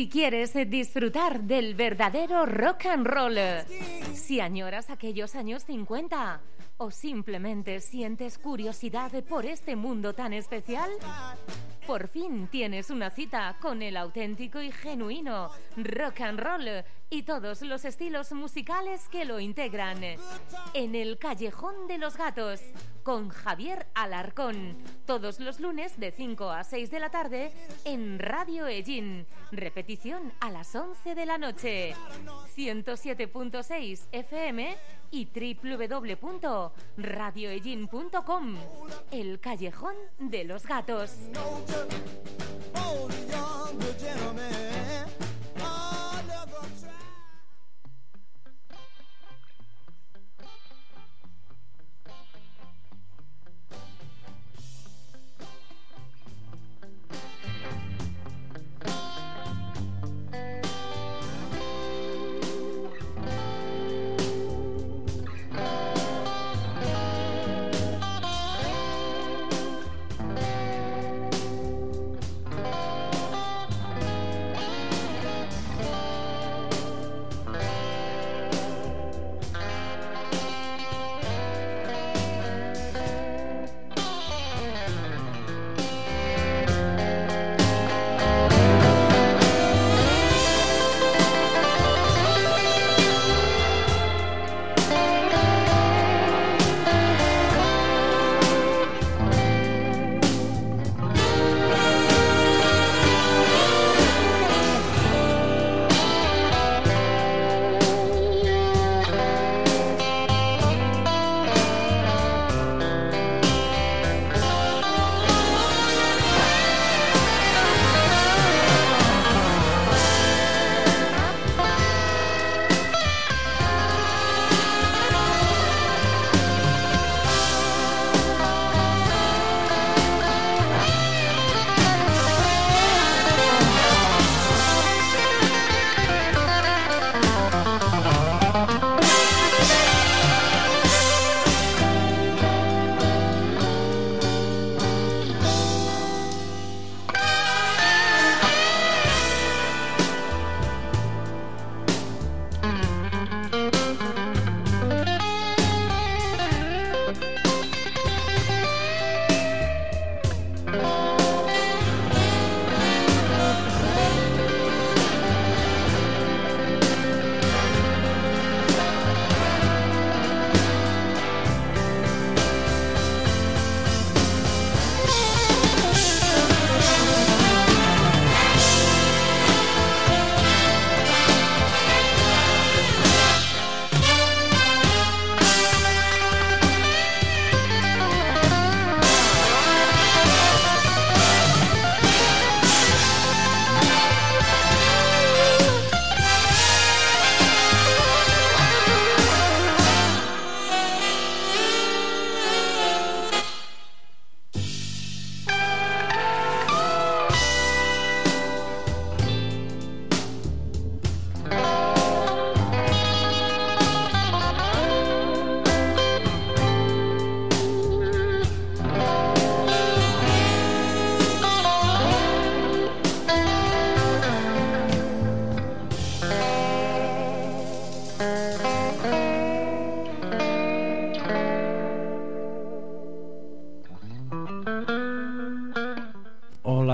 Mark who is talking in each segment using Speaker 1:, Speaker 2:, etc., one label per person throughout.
Speaker 1: Si quieres disfrutar del verdadero rock and roll, si añoras aquellos años 50 o simplemente sientes curiosidad por este mundo tan especial, por fin tienes una cita con el auténtico y genuino rock and roll y todos los estilos musicales que lo integran. En el Callejón de los Gatos, con Javier Alarcón, todos los lunes de 5 a 6 de la tarde en Radio Ellín. Repetición a las 11 de la noche. 107.6 FM y www.radioellín.com. El Callejón de los Gatos.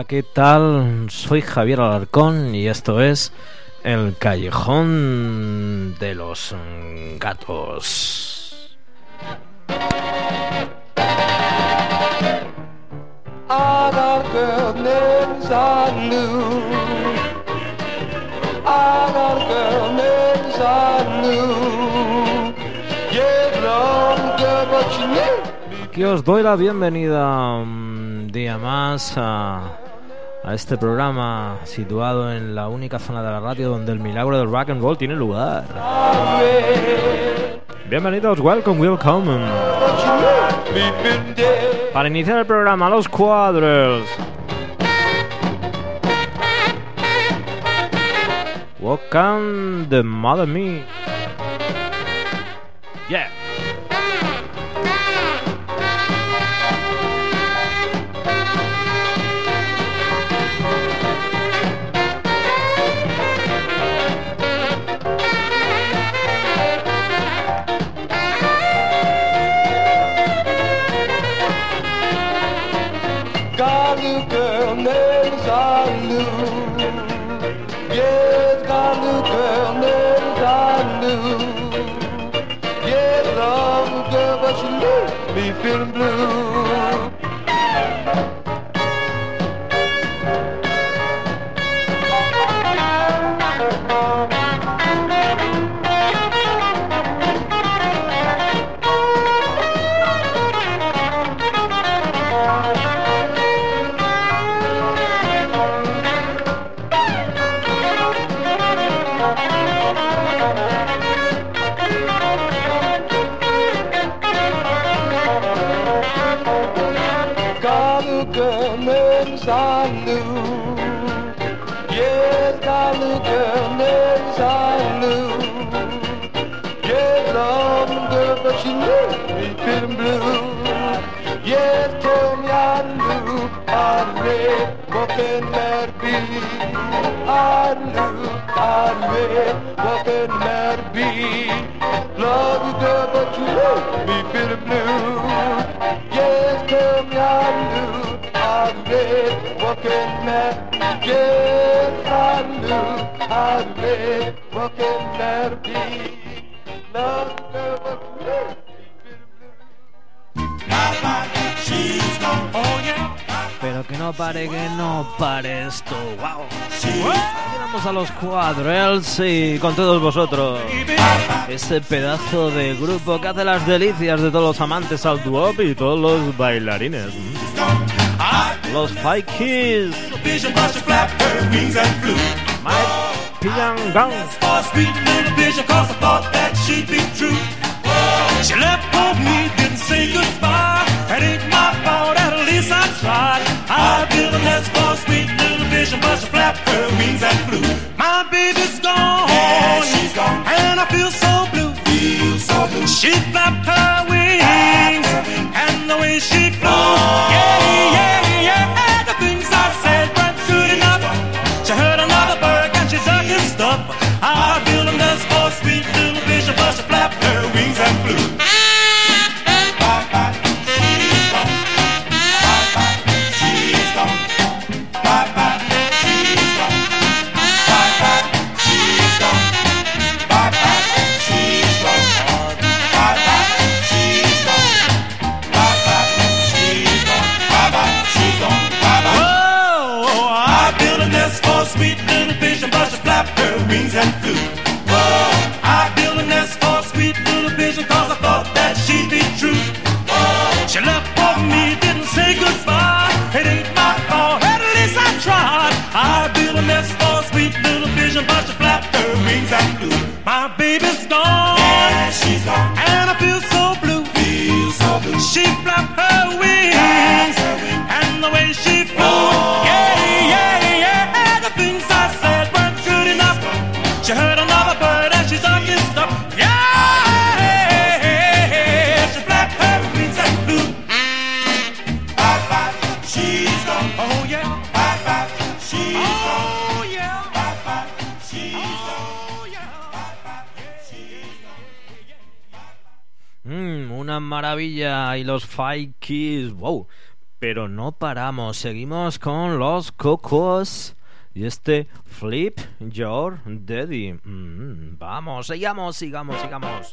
Speaker 2: ¿qué tal? Soy Javier Alarcón y esto es El Callejón de los Gatos. I os doy la bienvenida un día más a a este programa situado en la única zona de la radio donde el milagro del rock and roll tiene lugar. Bienvenidos, welcome, welcome. Para iniciar el programa, los cuadros. Welcome the Mother Me. Yeah.
Speaker 3: para esto. ¡Wow! Sí. A los cuadrels y con todos vosotros. Ese pedazo de grupo que hace las delicias de todos los amantes al duop y todos los bailarines. Los Five Kids. Mike Piangang. Let's go. Five Kids, wow. Pero no paramos, seguimos con los cocos y este Flip Your Daddy. Mm, vamos, sigamos, sigamos, sigamos.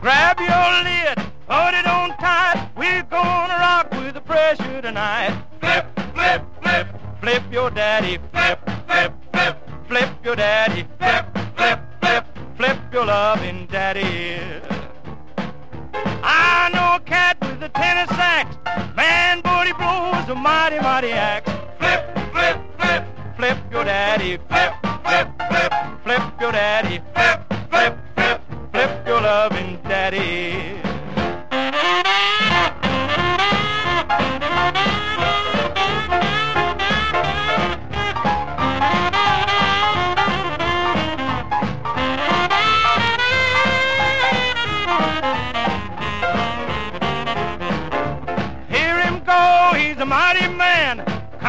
Speaker 4: Grab your lid, hold it on tight. We're gonna rock with the pressure tonight. Flip, flip, flip, flip your daddy. Flip, flip, flip, flip your daddy. Flip, flip. flip your loving daddy. I know a cat with a tennis sax, man, but he blows a mighty, mighty axe. Flip, flip, flip, flip your daddy. Flip, flip, flip, flip your daddy. Flip, flip, flip, flip your loving daddy.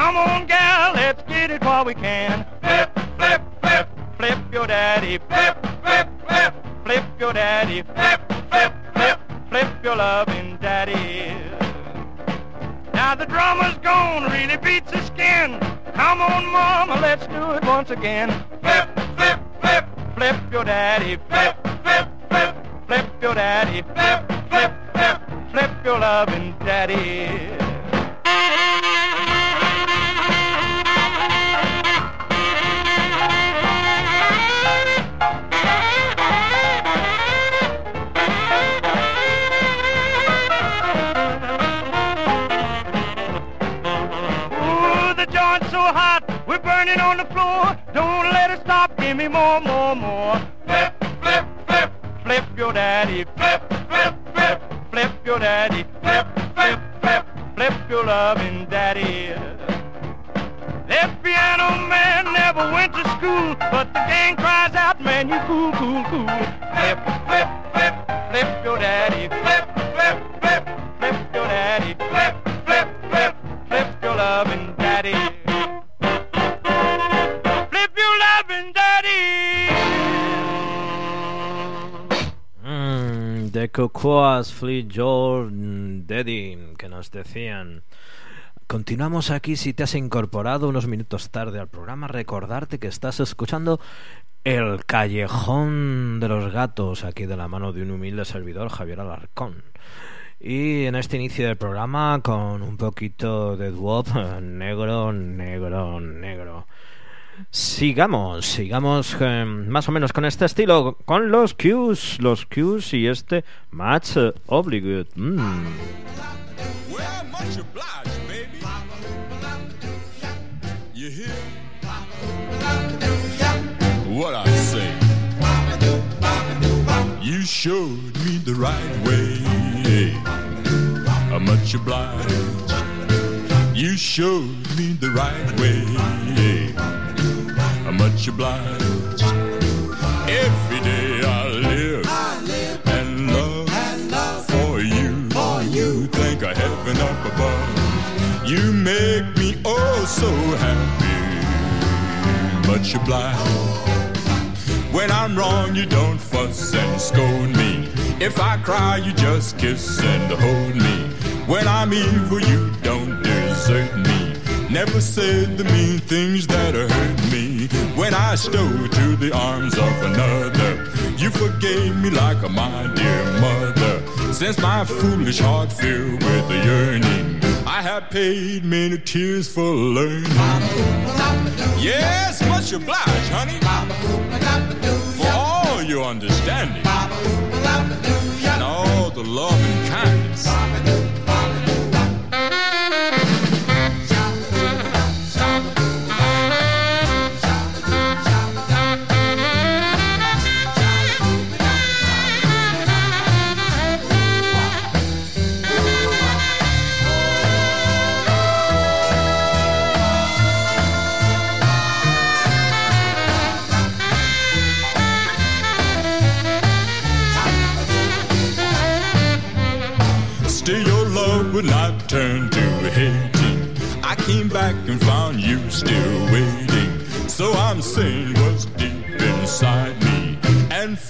Speaker 4: Come on, gal, let's get it while we can. Flip, flip, flip, flip your daddy. Flip, flip, flip, flip your daddy. Flip, flip, flip, flip your loving daddy. Now the drummer's gone, really beats his skin. Come on, mama, let's do it once again. Flip, flip, flip, flip your daddy. Flip, flip, flip, flip your daddy. Flip, flip, flip, flip your loving daddy. On the floor. Don't let it stop. Give me more, more, more. Flip, flip, flip, flip your daddy. Flip, flip, flip, flip your daddy. Flip, flip, flip, flip your loving daddy. That piano man never went to school, but the gang cries out, man, you cool, cool, cool. Flip, flip, flip, flip your daddy. Flip, flip, flip, flip your daddy. Flip, flip, flip, flip your loving
Speaker 5: Fleet que nos decían. Continuamos aquí si te has incorporado unos minutos tarde al programa. Recordarte que estás escuchando El Callejón de los Gatos, aquí de la mano de un humilde servidor, Javier Alarcón. Y en este inicio del programa, con un poquito de dwop, negro, negro, negro. Sigamos, sigamos eh, más o menos con este estilo, con los cues, los cues y este match uh, obligate. Mm. What I say? You showed me the right way. I'm much obliged. You showed me the right way. Much obliged. Every day I live, I live and, love and love for you. For you. Think of heaven up above. You make me oh so happy. Much obliged. When I'm wrong, you don't fuss and scold me. If I cry, you just kiss and hold me. When I'm evil, you don't desert me. Never said the mean things that hurt me when I stole to the arms of another. You forgave me like a my dear mother. Since my foolish heart filled with the yearning, I have paid many tears for learning. Yes, much obliged, honey, for all your understanding and all the love and kindness.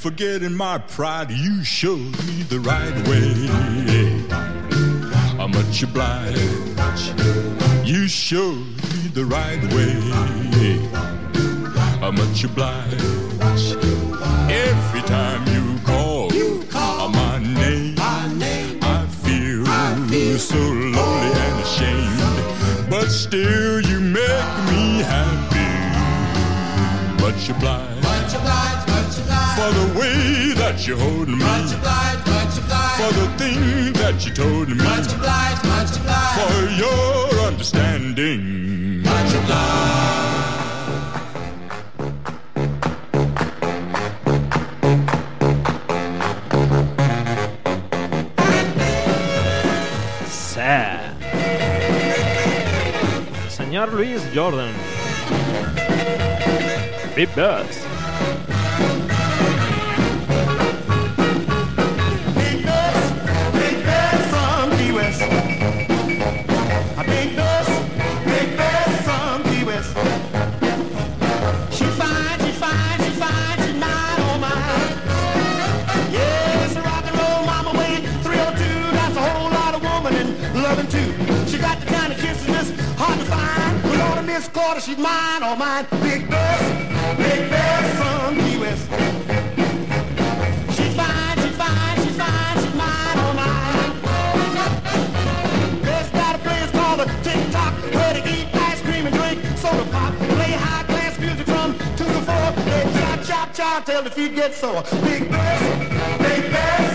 Speaker 5: Forgetting my pride, you showed me the right way. I'm much obliged. You showed me the right way. I'm much obliged. Every time you call, you call my name so lonely and ashamed, but still you make me happy. Much obliged, much obliged, much obliged for the way that you hold me. Much obliged, much obliged for the thing that you told me. Much obliged, much obliged for your understanding. Much obliged. señor Luis Jordan. Big Bess.
Speaker 6: Daughter, she's mine, all mine. Big Bess, Big Bess from Key West. She's fine, she's fine, she's fine, she's mine, all mine. Bess got a place called a TikTok, where they eat ice cream and drink soda pop. Play high class music from two to four. They chop, chop, chop till the feet get sore. Big Bess, Big Bess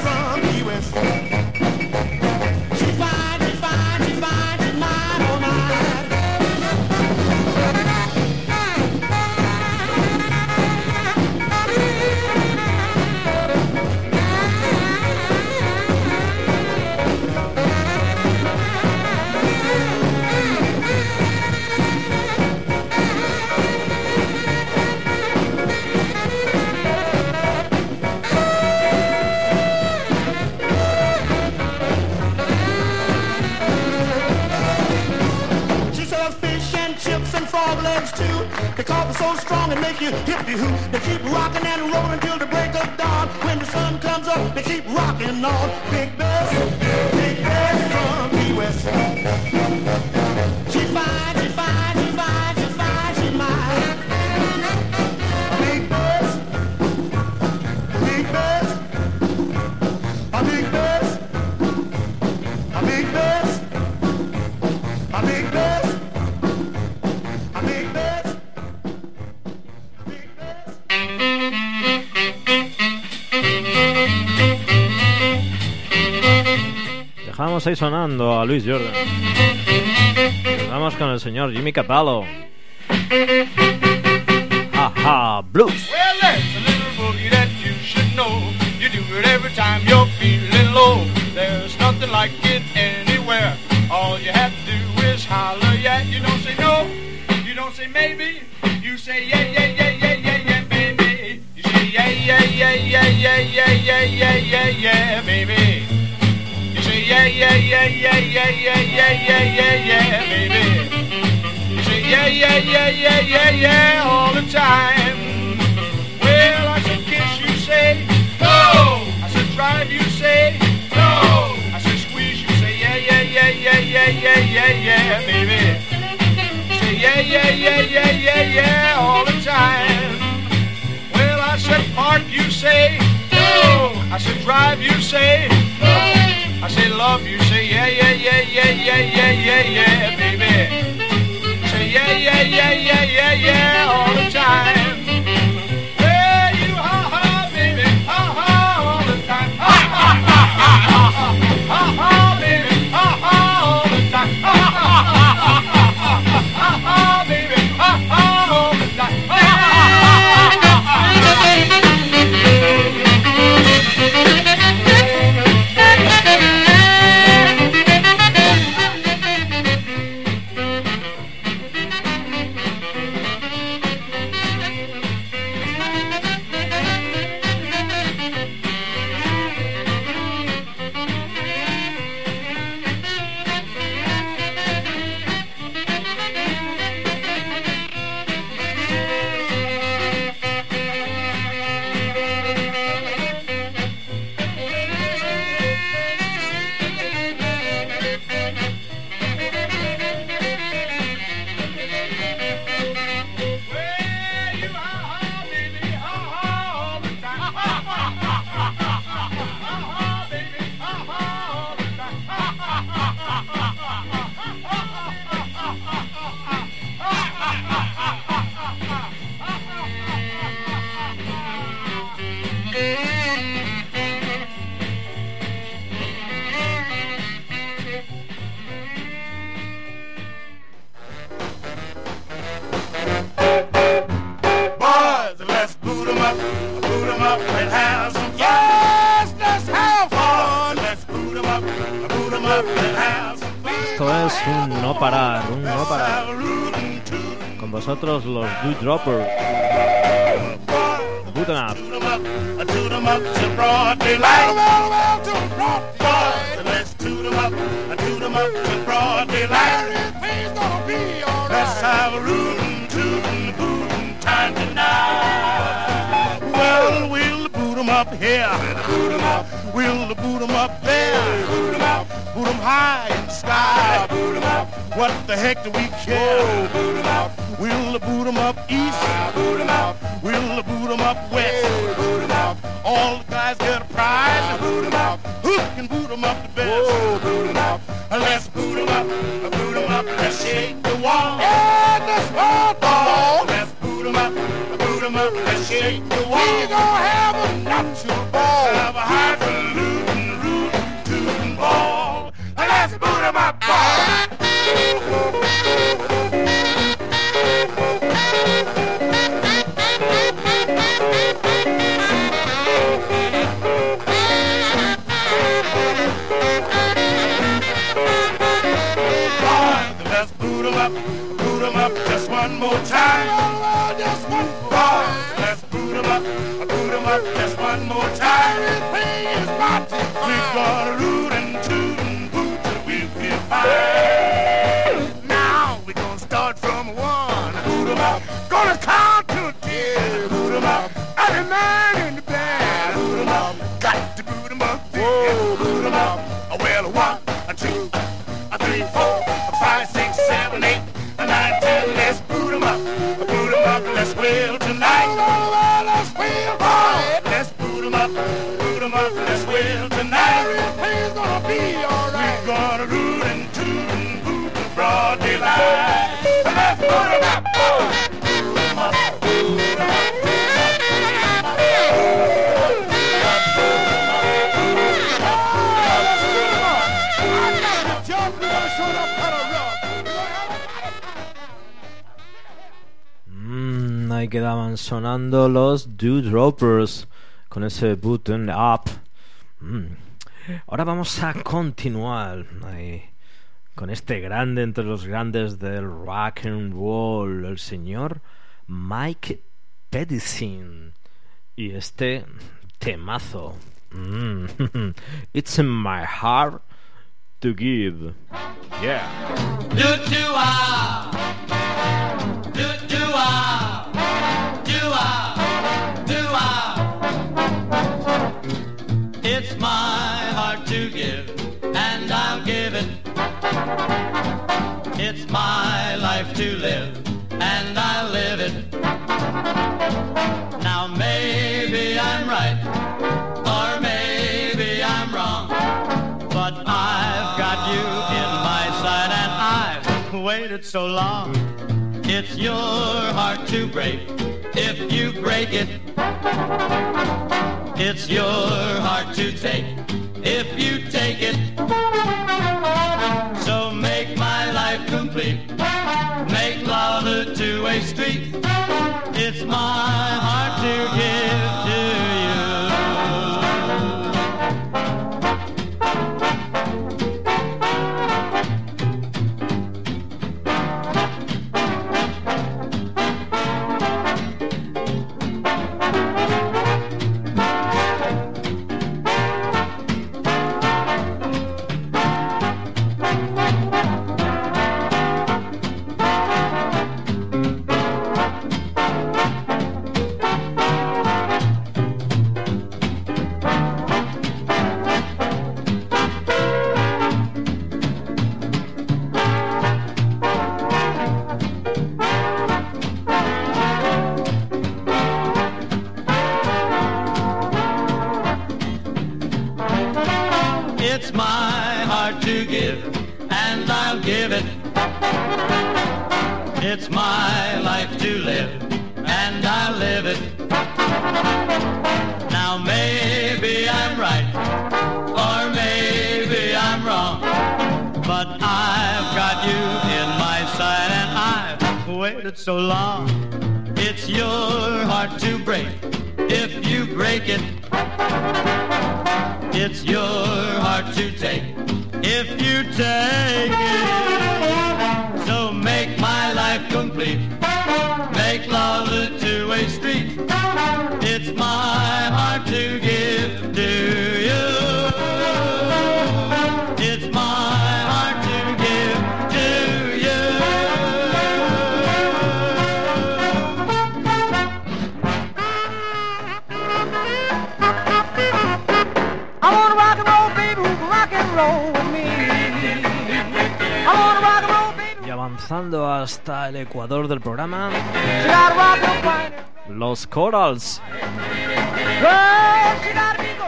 Speaker 6: so strong and make you hippy hoop. They keep rocking and rolling till the break of dawn. When the sun comes up, they keep rocking on. Big Bess, Big Bess from Key West. She's fine.
Speaker 2: Dejamos ahí sonando a Luis Jordan. Vamos con el señor Jimmy Capallo. Blues.
Speaker 4: Well, there's a little boogie that you should know. You do it every time you're feeling low. There's nothing like it anywhere. All you have to do is holler, yeah. You don't say no, you don't say maybe. You say yeah, yeah, yeah, yeah, yeah, yeah, baby. You say yeah, yeah, yeah, yeah, yeah, yeah, yeah, yeah, yeah, yeah, baby yeah, yeah, yeah, yeah, yeah, yeah, yeah, yeah, yeah, yeah, baby. You say yeah, yeah, yeah, yeah, yeah, yeah, all the time. Well, I said kiss, you say no. I said drive, you say no. I said squeeze, you say yeah, yeah, yeah, yeah, yeah, yeah, yeah, yeah, baby. Say yeah, yeah, yeah, yeah, yeah, yeah, all the time. Well, I said park, you say no. I said drive, you say no. I say love you, say yeah, yeah, yeah, yeah, yeah, yeah, yeah, yeah, baby. Say yeah, yeah, yeah, yeah, yeah, yeah, all
Speaker 2: Up.
Speaker 6: Let's
Speaker 7: shake the wall.
Speaker 8: Gonna have a not ball.
Speaker 7: Have a highfalutin, rootin', tootin' ball. Up. Boys, Let's boot 'em up, boot 'em up just one more time.
Speaker 8: Oh, just one
Speaker 7: up just one more time.
Speaker 8: Everything is not too
Speaker 7: We're
Speaker 8: fine.
Speaker 7: gonna root and toot and boot till we feel fine.
Speaker 2: Quedaban sonando los Dewdroppers con ese button up. Mm. Ahora vamos a continuar ahí, con este grande entre los grandes del rock and roll, el señor Mike Pedersen. Y este temazo. Mm. It's in my heart to give. Yeah.
Speaker 9: Do do ah, It's my life to live, and I'll live it. Now maybe I'm right, or maybe I'm wrong. But I've got you in my sight and I've waited so long. It's your heart to break if you break it. It's your heart to take if you take it. So make my life complete. Make love a two-way street. It's my heart to give to you. It's my life to live, and I'll live it. Now maybe I'm right, or maybe I'm wrong, but I've got you in my sight, and I've waited so long. It's your heart to break if you break it. It's your heart to take if you take it. So make my life complete. Make love a two-way street. It's my heart to give
Speaker 8: Y
Speaker 10: avanzando hasta el ecuador del programa, los Corals.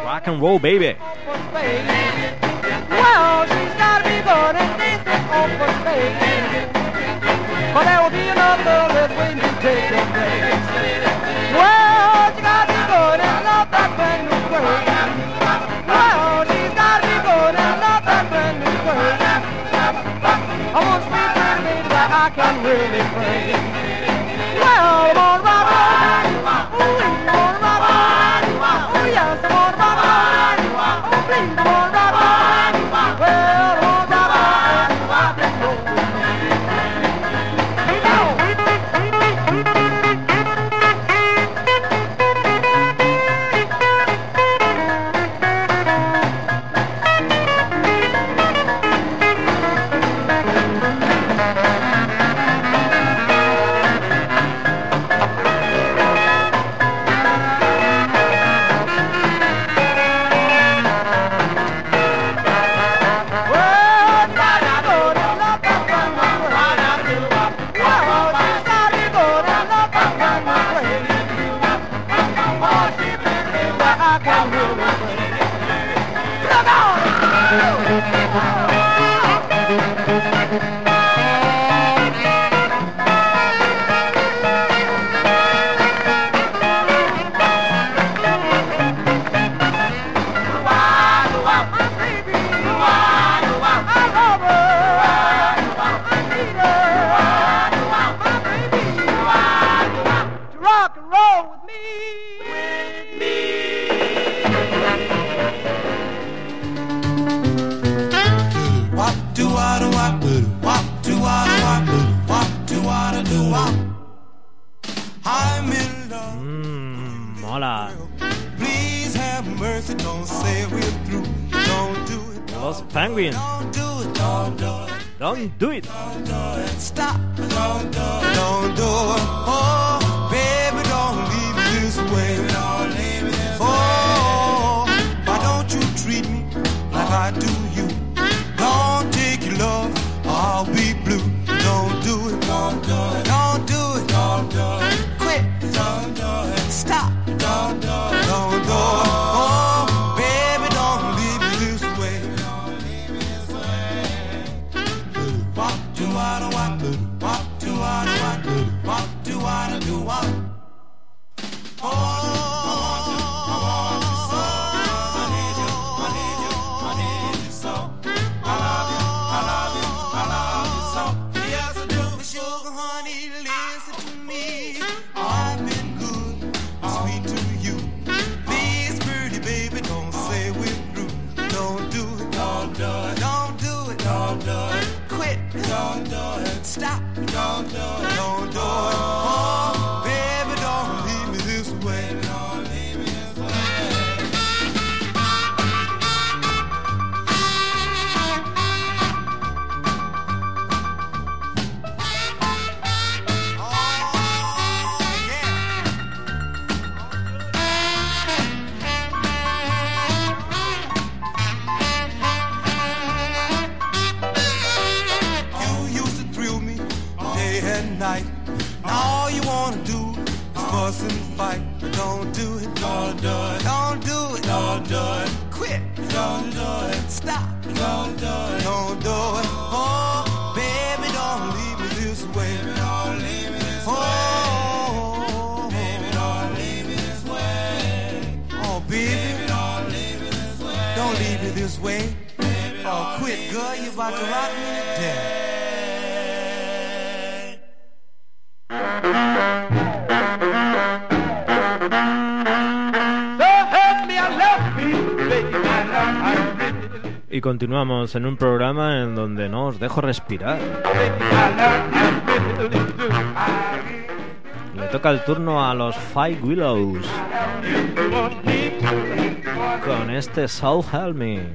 Speaker 10: Rock and roll, baby.
Speaker 11: Oh, sweet baby, that I can really pray. Well, I'm. Ooh, I'm on rubber. Oh, yes, I'm on oh, please, I'm.
Speaker 10: continuamos en un programa en donde no os dejo respirar. Le toca el turno a los Five Willows con este Soul Help Me.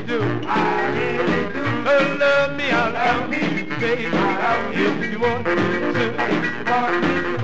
Speaker 11: love
Speaker 4: me, baby. If you want to. Want me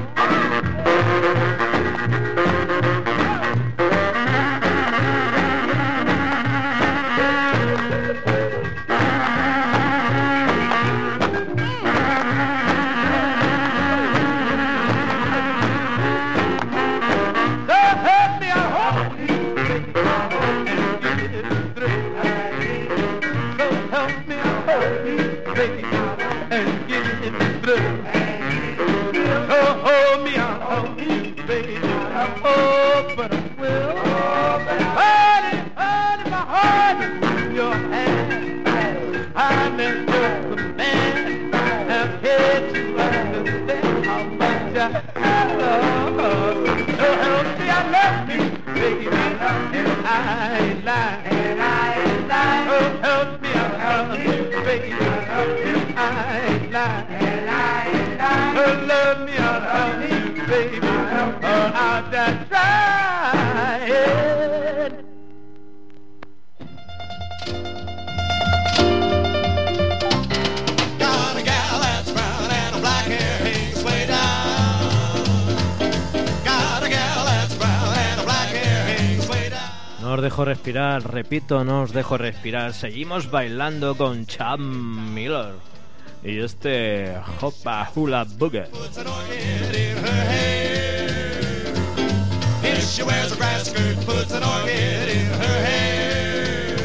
Speaker 12: down.
Speaker 13: No os dejo respirar, repito, no os dejo respirar. Seguimos bailando con Cham Miller. Y este Hopa Hula Boogie.
Speaker 12: If she wears a grass skirt, puts an orchid in her hair.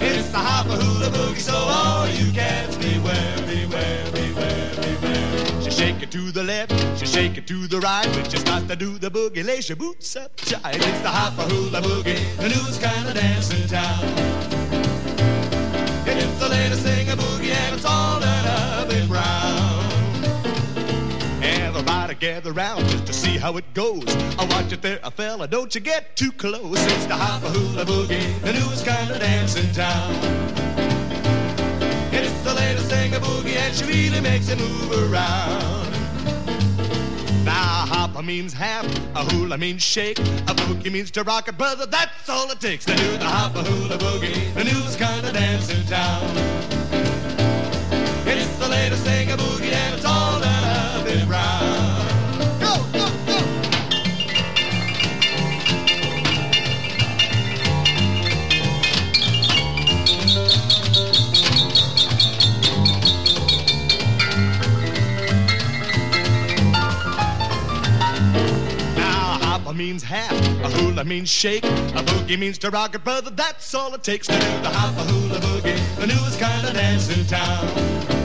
Speaker 12: It's the hopper hula boogie, so all you cats beware, beware, beware, beware. She shake it to the left, she shake it to the right, but just got to do the boogie. Lace your boots up, child. It's the hopper hula boogie, the newest kind of dance in town. And it's the latest thing a boogie, and it's all gather round just to see how it goes. I watch it there, a fella, don't you get too close. It's the hopper hula boogie, the newest kind of dance in town. It's the latest thing a boogie, and she really makes it move around. Now, hopper means half, a hula means shake, a boogie means to rock it, brother. That's all it takes to do the hopper hula boogie, the newest kind of dance in town. It's the latest thing a boogie, and it's all done up in brown. Means half, a hula means shake, a boogie means to rock it, brother. That's all it takes to do the hopper hula boogie, the newest kind of dance in town.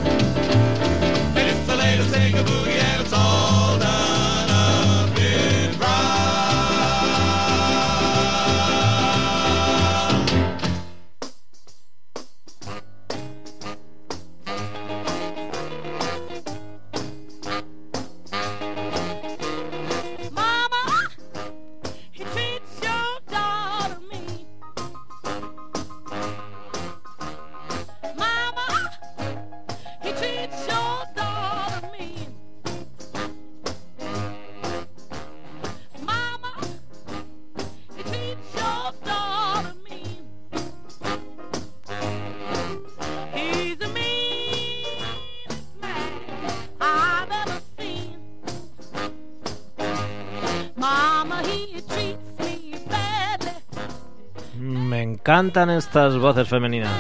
Speaker 13: cantan estas voces femeninas.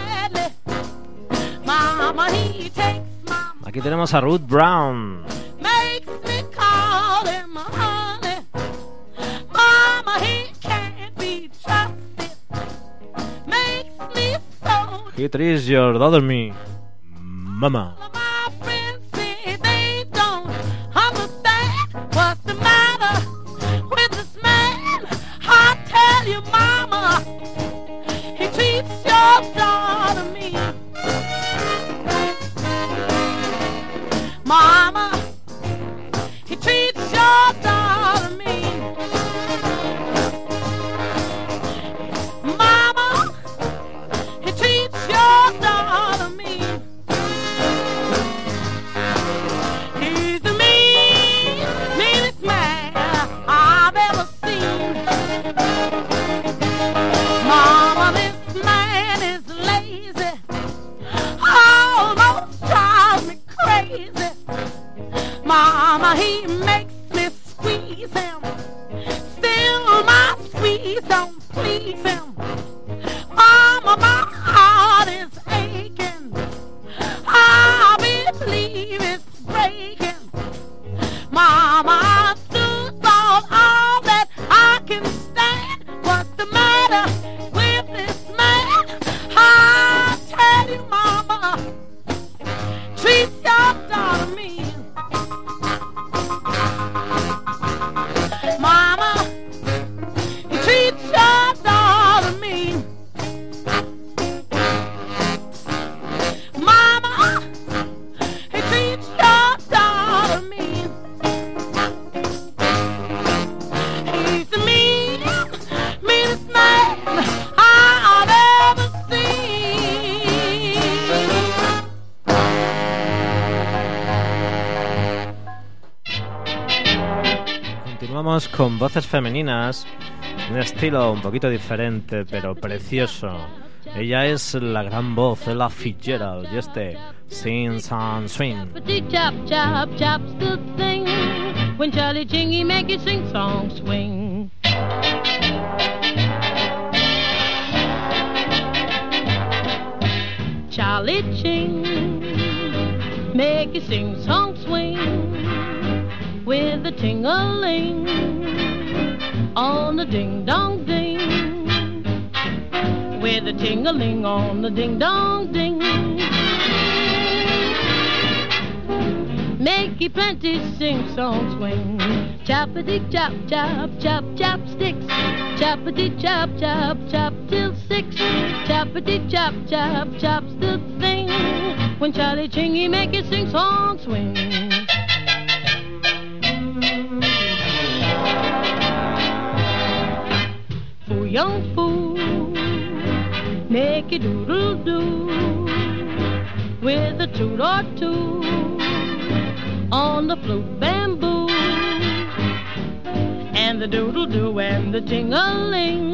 Speaker 13: Aquí tenemos a Ruth Brown.
Speaker 2: He
Speaker 13: treats your daughter me, mama.
Speaker 2: Femeninas, un estilo un poquito diferente, pero precioso. Ella es la gran voz, Ella Fitzgerald, y este Sing Song Swing.
Speaker 13: Chop, chop, chop's the thing. When Charlie Chingy make it sing song swing. Charlie Ching make it sing song ting-a-ling on the ding dong ding. Make you plenty sing song swing. Choppity chop chop chop chop sticks. Chop chop chop till six. Choppity chop chop chop's the thing. When Charlie Chingy make it sing song swing. Foo young fool, make it doodle doo with a toot or two on the flute bamboo and the doodle doo and the ting-a-ling.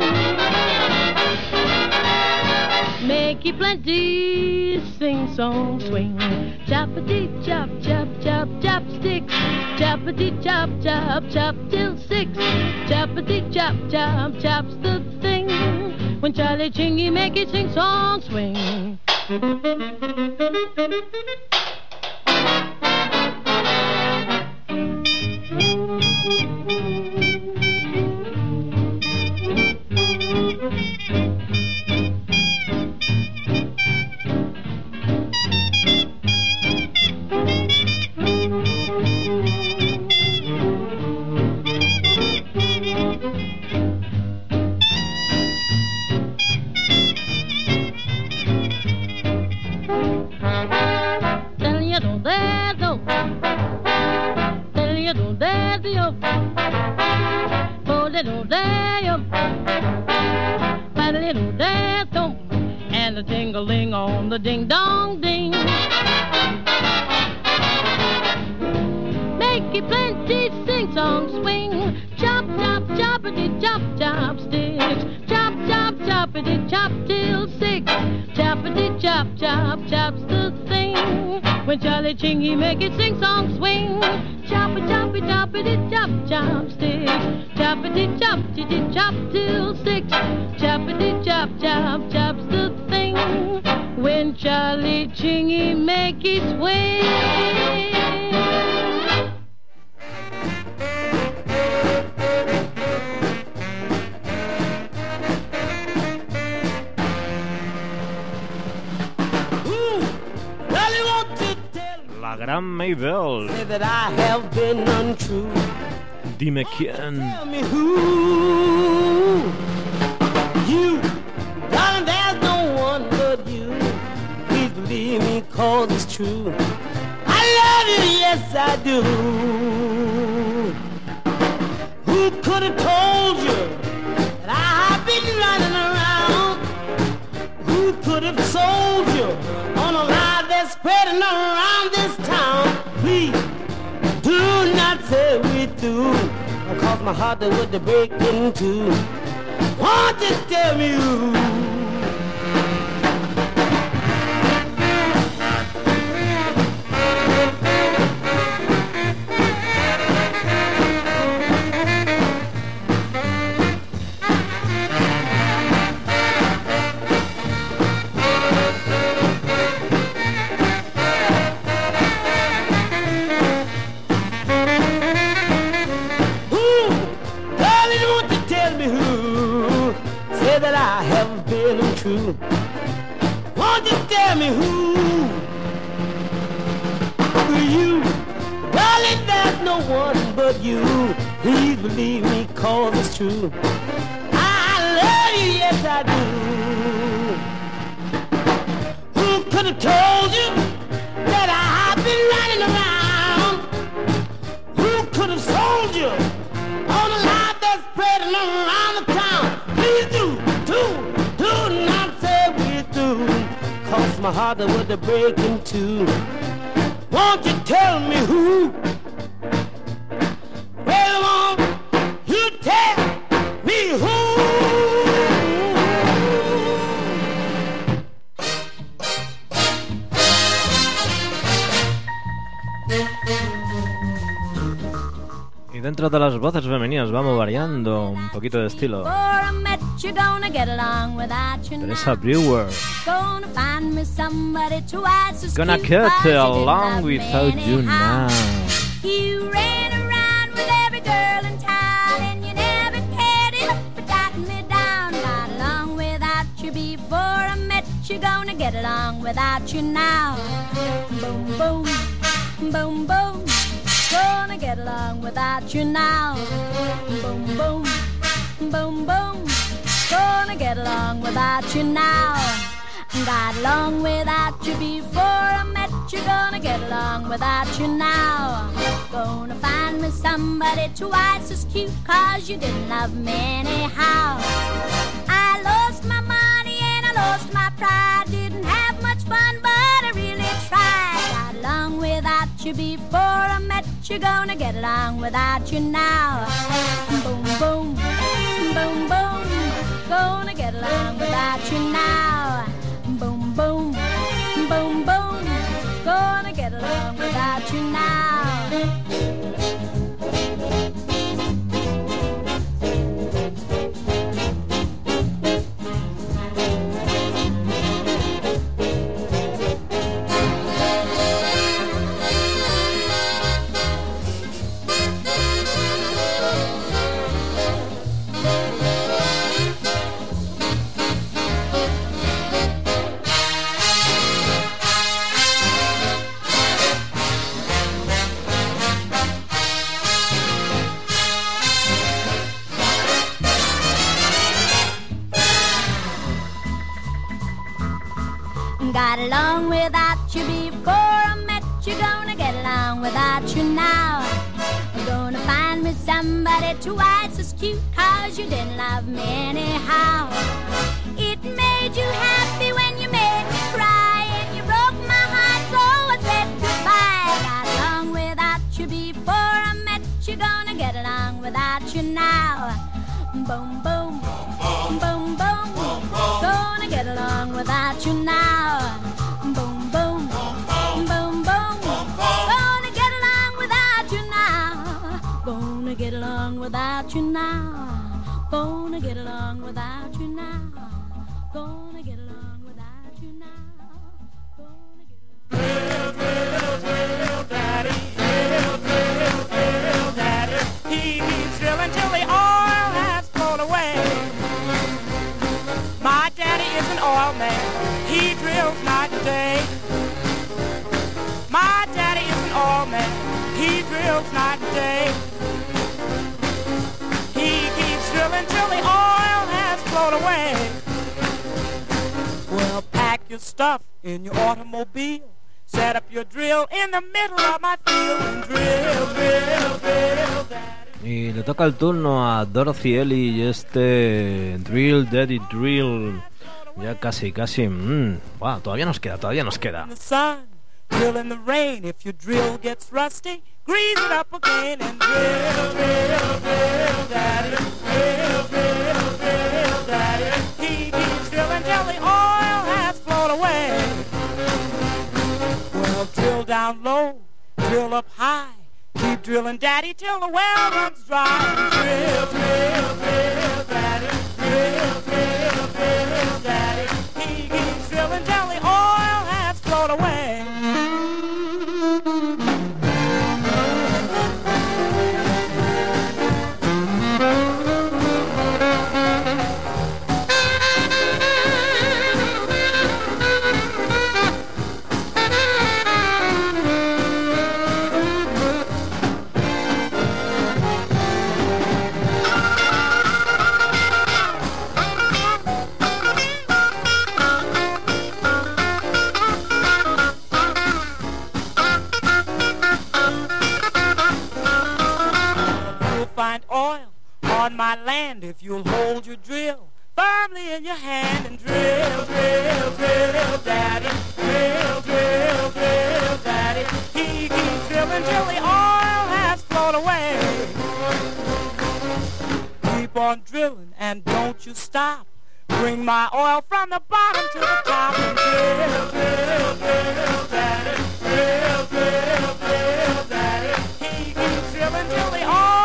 Speaker 13: Make you plenty sing song swing. Choppity chop chop chop chop sticks. Choppity chop chop chop till six. Choppity chop chop chop's the thing. When Charlie Chingy make it sing song swing. And on the ding dong ding. Make you plenty sing song swing. Chop chop choppity chop chop sticks. Chop chop choppity chop till six. Choppity chop chop chop's the thing. When Charlie Chingy make it sing song swing. Choppy choppy choppity chop chop sticks. Choppity chop chop till six. Choppity chop chop. When Charlie Chingy make it swing.
Speaker 14: Really want to tell
Speaker 2: La gran Maybelle.
Speaker 14: you that I have been untrue.
Speaker 2: Dime quién.
Speaker 14: Cause it's true. I love you, yes I do. Who could have told you that I've been running around? Who could have sold you on a lie that's spreading around this town? Please do not say we do, cause my heart would break in two. Won't you tell me? Who? Untrue. Won't you tell me who? You? Darling, there's no one but you. Please believe me, cause it's true. I love you, yes I do. Who could have told you that I've been running around? Who could have sold you on a lie that's spreading around my heart that would break in two. Won't you tell me who? Well, won't you tell me who?
Speaker 2: Y dentro de las voces femeninas vamos variando un poquito de estilo. Teresa. Brewer,
Speaker 15: Gonna find me somebody twice as
Speaker 2: gonna
Speaker 15: cute
Speaker 2: cut along without you now.
Speaker 15: You ran around with every girl in town and you never cared enough for jotting me down. Got along without you before I met you, gonna get along without you now. Boom, boom, boom, boom. Gonna get along without you now. Boom, boom, boom, boom. Gonna get along without you now. Got along without you before I met you. Gonna get along without you now. Gonna find me somebody twice as cute, cause you didn't love me anyhow. I lost my money and I lost my pride. Didn't have much fun, but I really tried. You before I met you. Gonna get along without you now. Boom, boom, boom, boom. Gonna get along without you now.
Speaker 16: He drills night and day. He keeps drilling till the oil has flown away. Well, pack your stuff in your automobile. Set up your drill in the middle of my field and drill, drill, drill, daddy.
Speaker 2: Y le toca el turno a Dorothy Ellis y este Drill Daddy Drill. Ya casi, casi. mm, wow, todavía nos queda, todavía nos queda.
Speaker 16: in the sun, drill in the rain. If your drill gets rusty, grease it up again and drill, drill, drill, daddy. Drill, drill, drill, daddy. He keeps drilling till the oil has flown away. Well, drill down low, drill up high. Keep drilling, daddy, till the well runs dry. Drill, drill, drill, daddy. Drill, drill, drill, daddy. He keeps drilling till the oil has flown away. On my land if you'll hold your drill firmly in your hand and drill, drill, drill, daddy. Drill, drill, drill, daddy. He keeps drilling till the oil has flown away. Keep on drilling and don't you stop. Bring my oil from the bottom to the top and drill, drill, drill, daddy. Drill, drill, drill, daddy. He keeps drilling till the oil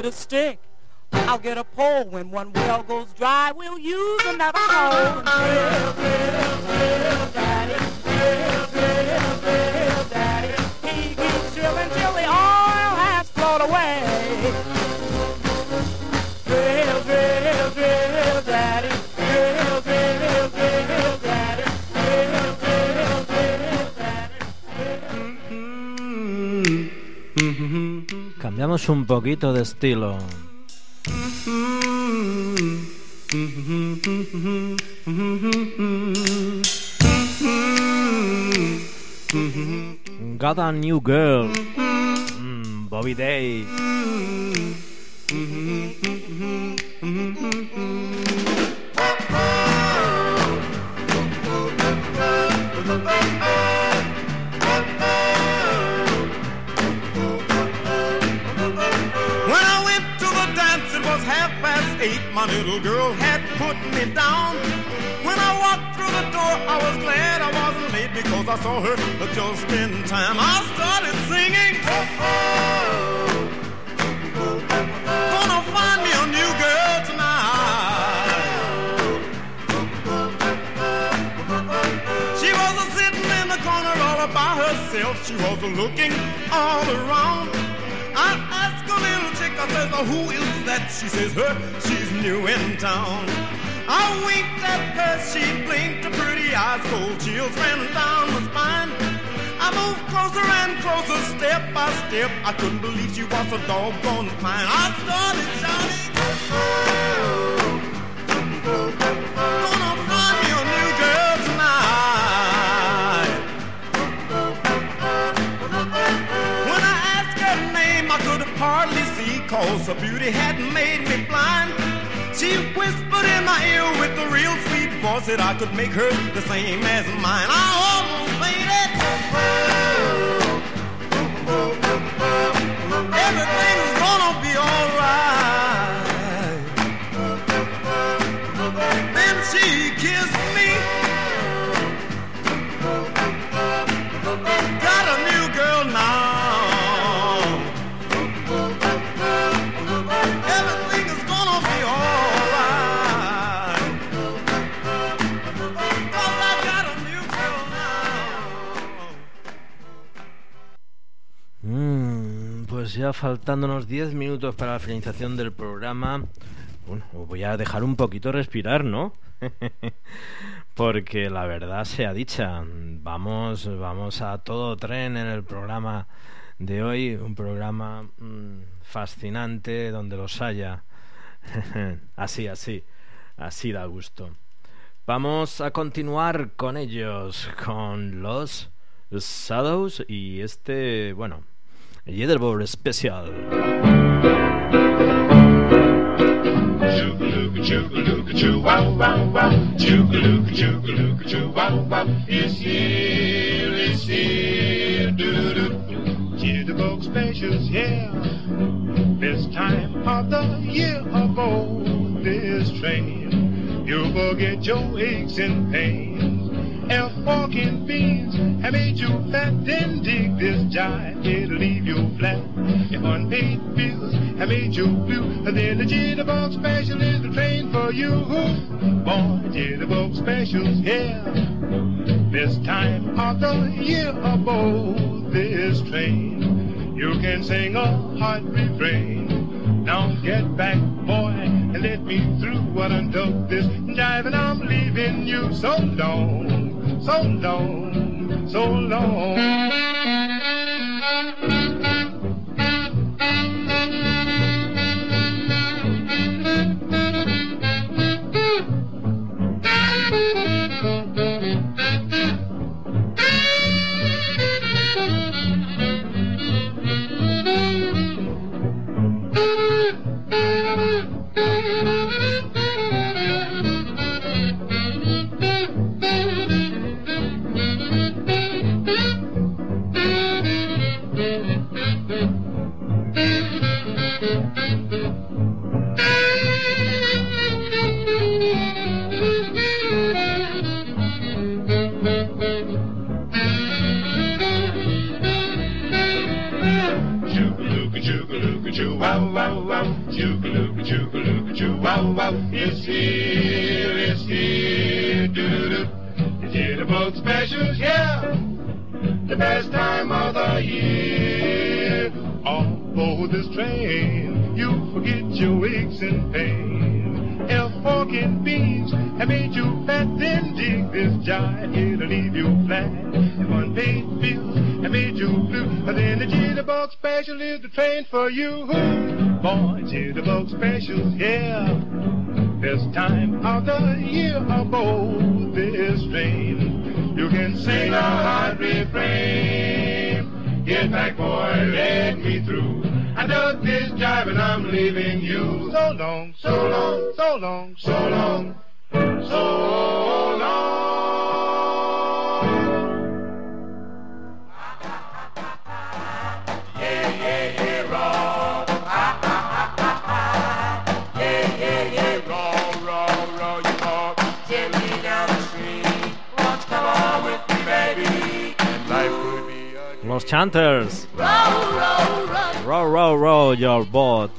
Speaker 16: a stick. I'll get a pole when one well goes dry. We'll use another hole drill, drill, drill, daddy. Drill, drill, drill, daddy. He keeps drilling till the oil has flowed away.
Speaker 2: Cambiamos un poquito de estilo. Got a new girl. Mm, Bobby Day.
Speaker 11: Eight. My little girl had put me down. When I walked through the door, I was glad I wasn't late because I saw her just in time. I started singing. Gonna find me a new girl tonight. She was a sitting in the corner all by herself. She was a looking all around. I I says, oh, who is that? She says, her, she's new in town. I winked at her, she blinked her pretty eyes, cold chills ran down my spine. I moved closer and closer, step by step. I couldn't believe she was so doggone fine. I started shouting. Gonna cause her beauty had made me blind. She whispered in my ear with a real sweet voice that I could make her the same as mine. I almost fainted. Everything's gonna be alright. Then she kissed
Speaker 2: faltándonos 10 minutos para la finalización del programa, bueno, voy a dejar un poquito respirar, ¿no? Porque la verdad sea dicha, vamos, vamos a todo tren en el programa de hoy, un programa mm, fascinante donde los haya. así, así, así da gusto. Vamos a continuar con ellos, con los Shadows y este, bueno, el Jitterbug Special.
Speaker 17: It's here, it's here, doo-doo. Yeah. This time of the year aboard this train, you'll forget your aches and pains. If walking beans have made you fat, then dig this jive. It'll leave you flat. If unpaid bills have made you blue, then the Jitterbug special is the train for you. Boy, Jitterbug specials, yeah. This time of the year aboard this train, you can sing a hot refrain. Now get back, boy, and let me through what I done this I'm leaving you so long, so long, so long. unpaid bills that made you blue. But then the Jitterbug Special is the train for you. Boy, Jitterbug Special's yeah. This time of the year aboard this train, you can sing a hard refrain. Get back, boy, let me through. I dug this jive and I'm leaving you. So long, so long, so long, so long, so long.
Speaker 2: Los Chanters. Row, row, row.
Speaker 13: row, row, row your boat.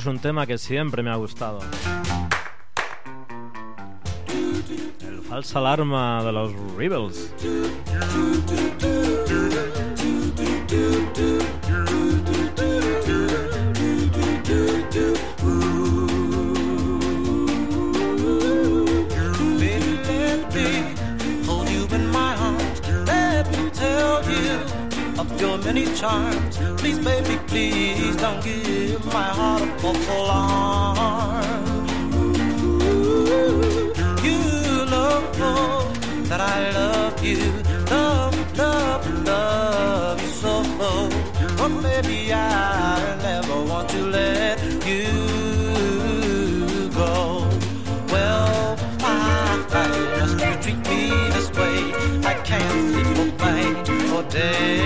Speaker 2: es un tema que siempre me ha gustado. El falsa alarma de los Rebels.
Speaker 18: charm Please, baby, please don't give my heart a false alarm. You know that I love you, love, love, love you so. But maybe I never want to let you go. Well, you treat me this way. I can't day.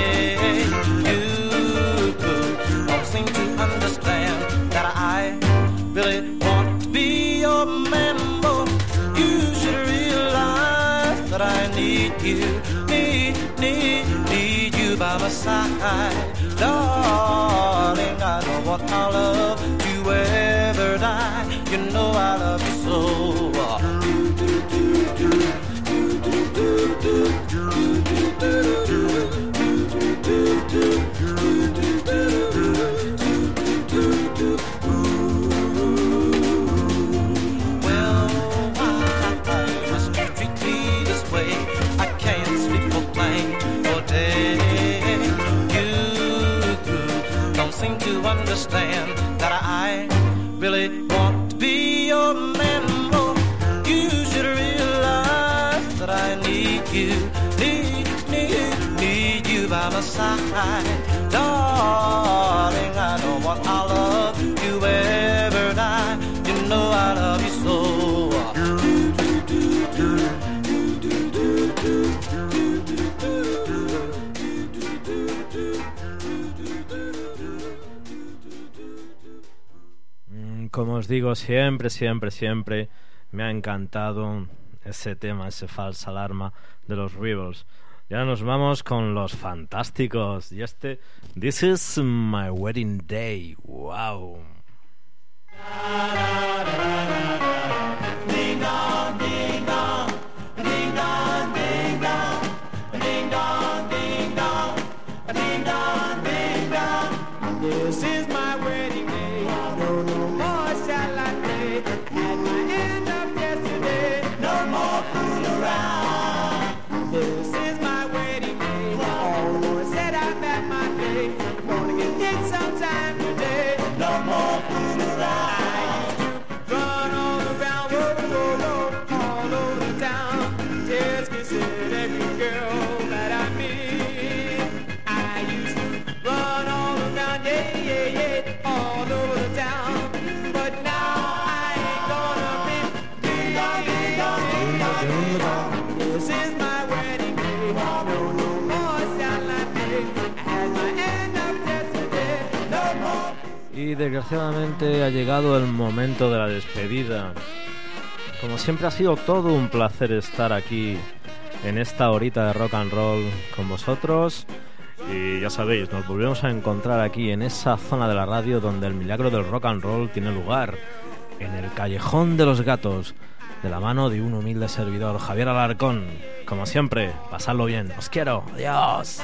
Speaker 2: Os digo, siempre, siempre, siempre me ha encantado ese tema, ese falsa alarma de los Rebels. Y ahora nos vamos con los fantásticos. Y este, This is my wedding day. ¡Wow! Desgraciadamente ha llegado el momento de la despedida. Como siempre ha sido todo un placer estar aquí en esta horita de rock and roll con vosotros. Y ya sabéis, nos volvemos a encontrar aquí en esa zona de la radio donde el milagro del rock and roll tiene lugar, en el callejón de los gatos, de la mano de un humilde servidor, Javier Alarcón. Como siempre, pasadlo bien. Os quiero. Adiós.